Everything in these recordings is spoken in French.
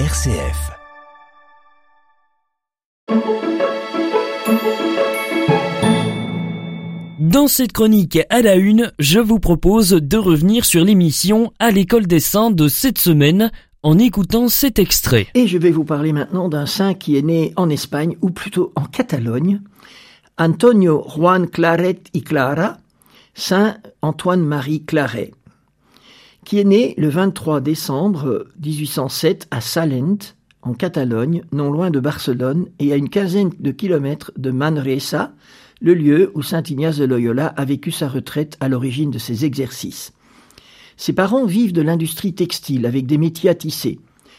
RCF. Dans cette chronique à la une, je vous propose de revenir sur l'émission à l'école des saints de cette semaine en écoutant cet extrait. Et je vais vous parler maintenant d'un saint qui est né en Espagne, ou plutôt en Catalogne, Antonio Juan Claret y Clara, Saint Antoine-Marie Claret, qui est né le 23 décembre 1807 à Salent, en Catalogne, non loin de Barcelone et à une quinzaine de kilomètres de Manresa, le lieu où saint Ignace de Loyola a vécu sa retraite à l'origine de ses exercices. Ses parents vivent de l'industrie textile avec des métiers à tisser.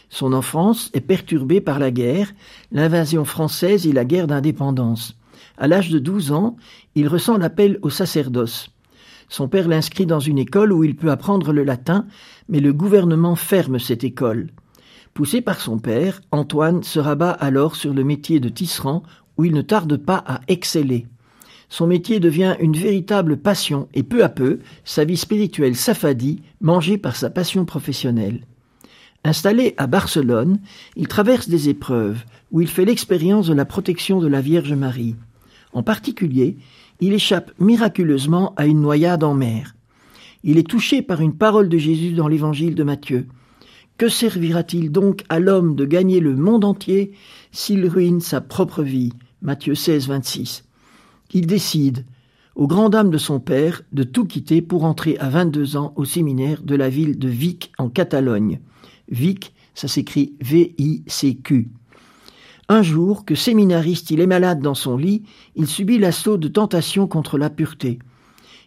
Son enfance est perturbée par la guerre, l'invasion française et la guerre d'indépendance. À l'âge de 12 ans, il ressent l'appel au sacerdoce. Son père l'inscrit dans une école où il peut apprendre le latin, mais le gouvernement ferme cette école. Poussé par son père, Antoine se rabat alors sur le métier de tisserand où il ne tarde pas à exceller. Son métier devient une véritable passion et peu à peu, sa vie spirituelle s'affadit, mangée par sa passion professionnelle. Installé à Barcelone, il traverse des épreuves où il fait l'expérience de la protection de la Vierge Marie. En particulier, il échappe miraculeusement à une noyade en mer. Il est touché par une parole de Jésus dans l'évangile de Matthieu. Que servira-t-il donc à l'homme de gagner le monde entier s'il ruine sa propre vie? Matthieu 16, 26 il décide, aux grand dames de son père, de tout quitter pour entrer à 22 ans au séminaire de la ville de Vic en Catalogne. Vic, ça s'écrit V-I-C-Q. Un jour, que séminariste il est malade dans son lit, il subit l'assaut de tentation contre la pureté.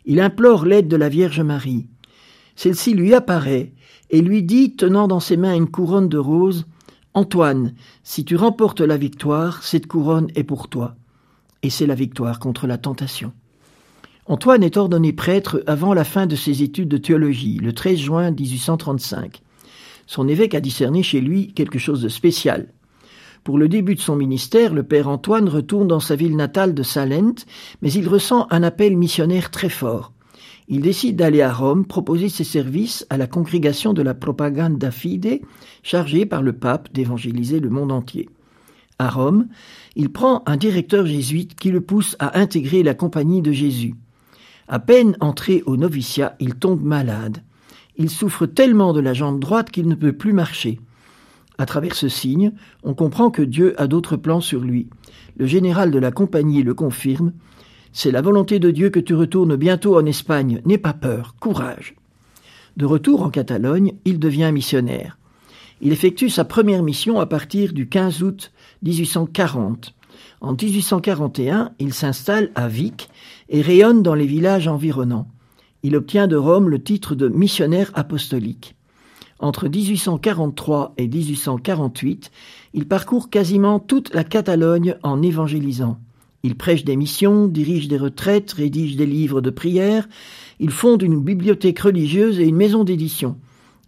Il implore l'aide de la Vierge Marie. Celle-ci lui apparaît et lui dit, tenant dans ses mains une couronne de roses, Antoine, si tu remportes la victoire, cette couronne est pour toi et c'est la victoire contre la tentation. Antoine est ordonné prêtre avant la fin de ses études de théologie, le 13 juin 1835. Son évêque a discerné chez lui quelque chose de spécial. Pour le début de son ministère, le père Antoine retourne dans sa ville natale de Salent, mais il ressent un appel missionnaire très fort. Il décide d'aller à Rome proposer ses services à la congrégation de la Propaganda Fide, chargée par le pape d'évangéliser le monde entier. À Rome, il prend un directeur jésuite qui le pousse à intégrer la compagnie de Jésus. À peine entré au noviciat, il tombe malade. Il souffre tellement de la jambe droite qu'il ne peut plus marcher. À travers ce signe, on comprend que Dieu a d'autres plans sur lui. Le général de la compagnie le confirme. C'est la volonté de Dieu que tu retournes bientôt en Espagne. N'aie pas peur, courage. De retour en Catalogne, il devient missionnaire. Il effectue sa première mission à partir du 15 août 1840. En 1841, il s'installe à Vic et rayonne dans les villages environnants. Il obtient de Rome le titre de missionnaire apostolique. Entre 1843 et 1848, il parcourt quasiment toute la Catalogne en évangélisant. Il prêche des missions, dirige des retraites, rédige des livres de prière, il fonde une bibliothèque religieuse et une maison d'édition.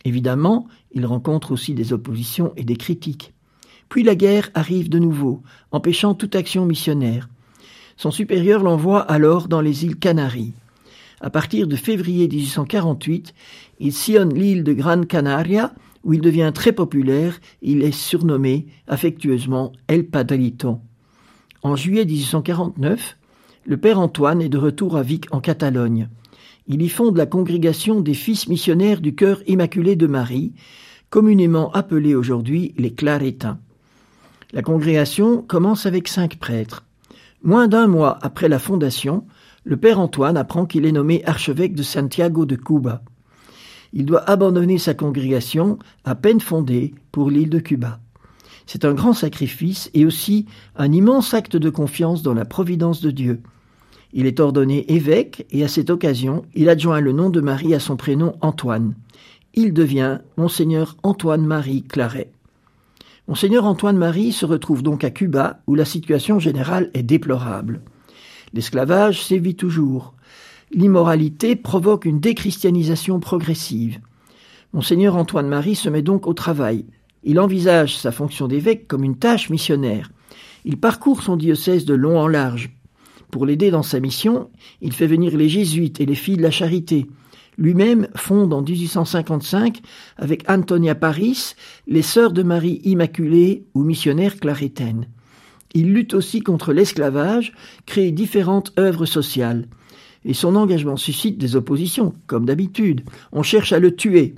Évidemment, il rencontre aussi des oppositions et des critiques. Puis la guerre arrive de nouveau, empêchant toute action missionnaire. Son supérieur l'envoie alors dans les îles Canaries. À partir de février 1848, il sillonne l'île de Gran Canaria, où il devient très populaire. Il est surnommé affectueusement El Padrito. En juillet 1849, le père Antoine est de retour à Vic en Catalogne. Il y fonde la congrégation des fils missionnaires du cœur immaculé de Marie, communément appelée aujourd'hui les Claretins. La congrégation commence avec cinq prêtres. Moins d'un mois après la fondation, le père Antoine apprend qu'il est nommé archevêque de Santiago de Cuba. Il doit abandonner sa congrégation, à peine fondée, pour l'île de Cuba. C'est un grand sacrifice et aussi un immense acte de confiance dans la providence de Dieu. Il est ordonné évêque et à cette occasion, il adjoint le nom de Marie à son prénom Antoine. Il devient Monseigneur Antoine-Marie Claret. Monseigneur Antoine-Marie se retrouve donc à Cuba où la situation générale est déplorable. L'esclavage sévit toujours. L'immoralité provoque une déchristianisation progressive. Monseigneur Antoine-Marie se met donc au travail. Il envisage sa fonction d'évêque comme une tâche missionnaire. Il parcourt son diocèse de long en large pour l'aider dans sa mission, il fait venir les jésuites et les filles de la charité. Lui-même fonde en 1855, avec Antonia Paris, les Sœurs de Marie Immaculée ou missionnaires clarétaines. Il lutte aussi contre l'esclavage, crée différentes œuvres sociales. Et son engagement suscite des oppositions, comme d'habitude. On cherche à le tuer.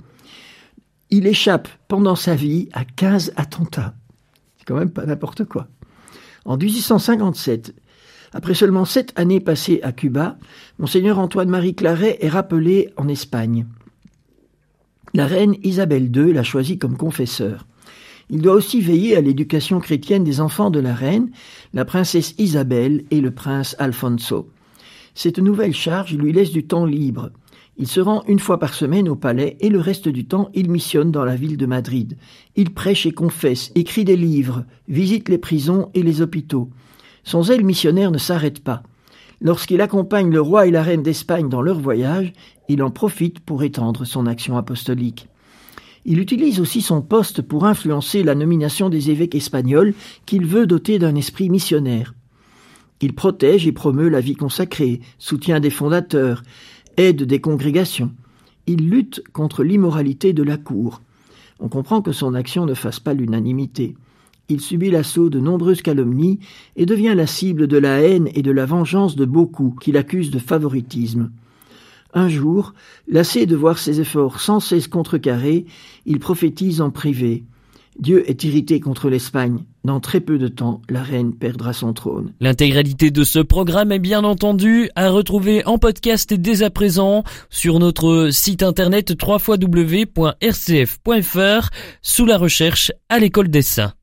Il échappe pendant sa vie à 15 attentats. C'est quand même pas n'importe quoi. En 1857, après seulement sept années passées à Cuba, Monseigneur Antoine-Marie Claret est rappelé en Espagne. La reine Isabelle II l'a choisi comme confesseur. Il doit aussi veiller à l'éducation chrétienne des enfants de la reine, la princesse Isabelle et le prince Alfonso. Cette nouvelle charge lui laisse du temps libre. Il se rend une fois par semaine au palais et le reste du temps il missionne dans la ville de Madrid. Il prêche et confesse, écrit des livres, visite les prisons et les hôpitaux. Son zèle missionnaire ne s'arrête pas. Lorsqu'il accompagne le roi et la reine d'Espagne dans leur voyage, il en profite pour étendre son action apostolique. Il utilise aussi son poste pour influencer la nomination des évêques espagnols qu'il veut doter d'un esprit missionnaire. Il protège et promeut la vie consacrée, soutient des fondateurs, aide des congrégations. Il lutte contre l'immoralité de la cour. On comprend que son action ne fasse pas l'unanimité. Il subit l'assaut de nombreuses calomnies et devient la cible de la haine et de la vengeance de beaucoup qui l'accusent de favoritisme. Un jour, lassé de voir ses efforts sans cesse contrecarrés, il prophétise en privé. Dieu est irrité contre l'Espagne. Dans très peu de temps, la reine perdra son trône. L'intégralité de ce programme est bien entendu à retrouver en podcast dès à présent sur notre site internet www.rcf.fr sous la recherche à l'école des saints.